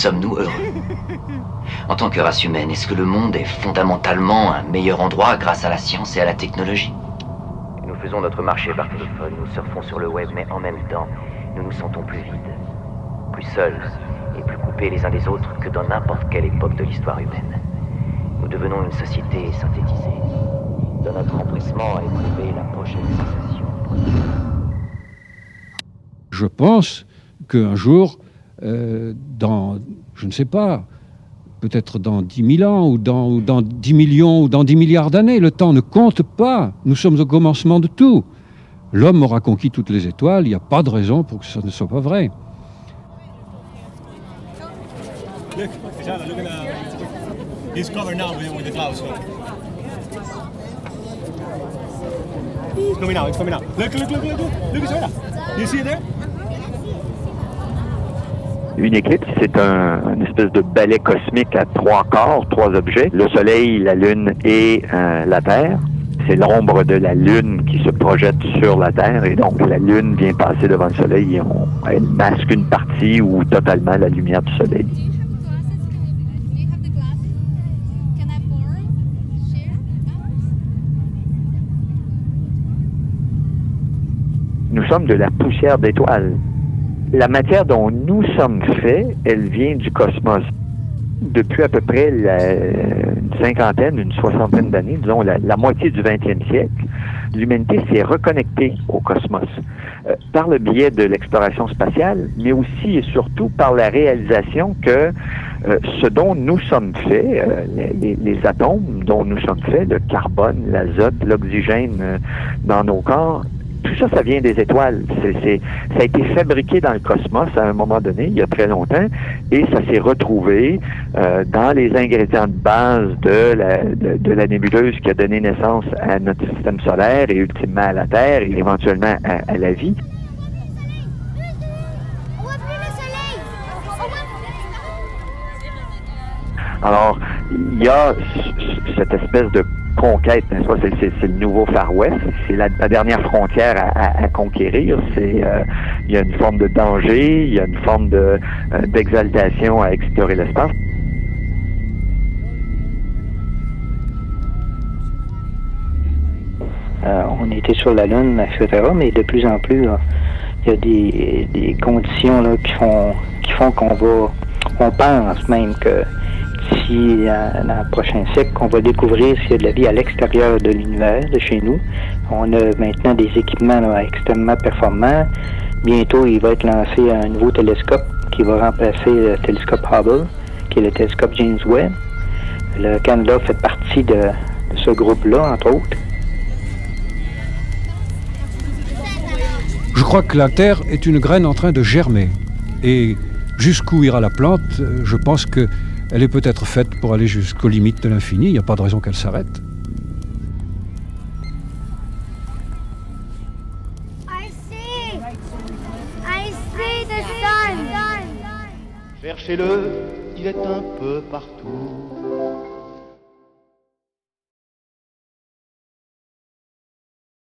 sommes-nous heureux En tant que race humaine, est-ce que le monde est fondamentalement un meilleur endroit grâce à la science et à la technologie Nous faisons notre marché par téléphone, nous surfons sur le web, mais en même temps, nous nous sentons plus vides, plus seuls et plus coupés les uns des autres que dans n'importe quelle époque de l'histoire humaine. Nous devenons une société synthétisée, dans notre empressement à éprouver la prochaine sensation. Je pense qu'un jour, euh, dans, je ne sais pas, peut-être dans 10 000 ans ou dans, ou dans 10 millions ou dans 10 milliards d'années, le temps ne compte pas. Nous sommes au commencement de tout. L'homme aura conquis toutes les étoiles, il n'y a pas de raison pour que ce ne soit pas vrai. Look, look. Look. Look, look, look. You see it there? Une éclipse, c'est un, une espèce de balai cosmique à trois corps, trois objets, le Soleil, la Lune et euh, la Terre. C'est l'ombre de la Lune qui se projette sur la Terre et donc la Lune vient passer devant le Soleil et on, elle masque une partie ou totalement la lumière du Soleil. Nous sommes de la poussière d'étoiles. La matière dont nous sommes faits, elle vient du cosmos. Depuis à peu près une cinquantaine, une soixantaine d'années, disons la, moitié du 20e siècle, l'humanité s'est reconnectée au cosmos euh, par le biais de l'exploration spatiale, mais aussi et surtout par la réalisation que euh, ce dont nous sommes faits, euh, les, les- atomes dont nous sommes faits, le carbone, l'azote, l'oxygène dans nos corps, tout ça, ça vient des étoiles. Ça a été fabriqué dans le cosmos à un moment donné, il y a très longtemps, et ça s'est retrouvé euh, dans les ingrédients de base de la, nébuleuse qui a donné naissance à notre système solaire et ultimement à la Terre et éventuellement à, à la vie. Alors, il y a cette espèce de conquête, n'est-ce pas? C'est, le nouveau Far West, c'est la, dernière frontière à, conquérir. Euh, il y a une forme de danger, il y a une forme de, euh, d'exaltation à explorer l'espace. Euh, on était sur la Lune, etc. Mais de plus en plus, il y a des, des conditions là, qui font qui font qu'on va, on pense même que à- dans le prochain siècle, qu'on va découvrir s'il y a de la vie à l'extérieur de l'univers, de chez nous. On a maintenant des équipements extrêmement performants. Bientôt, il va être lancé un nouveau télescope qui va remplacer le télescope Hubble, qui est le télescope James Webb. Le Canada fait partie de, ce groupe-là, entre autres. Je crois que la Terre est une graine en train de germer. Et jusqu'où ira la plante, euh, je pense qu'elle est peut-être faite pour aller jusqu'aux limites de l'infini. Il n'y a pas de raison qu'elle s'arrête. I see! I see the sun! Cherchez-le, il est un peu partout.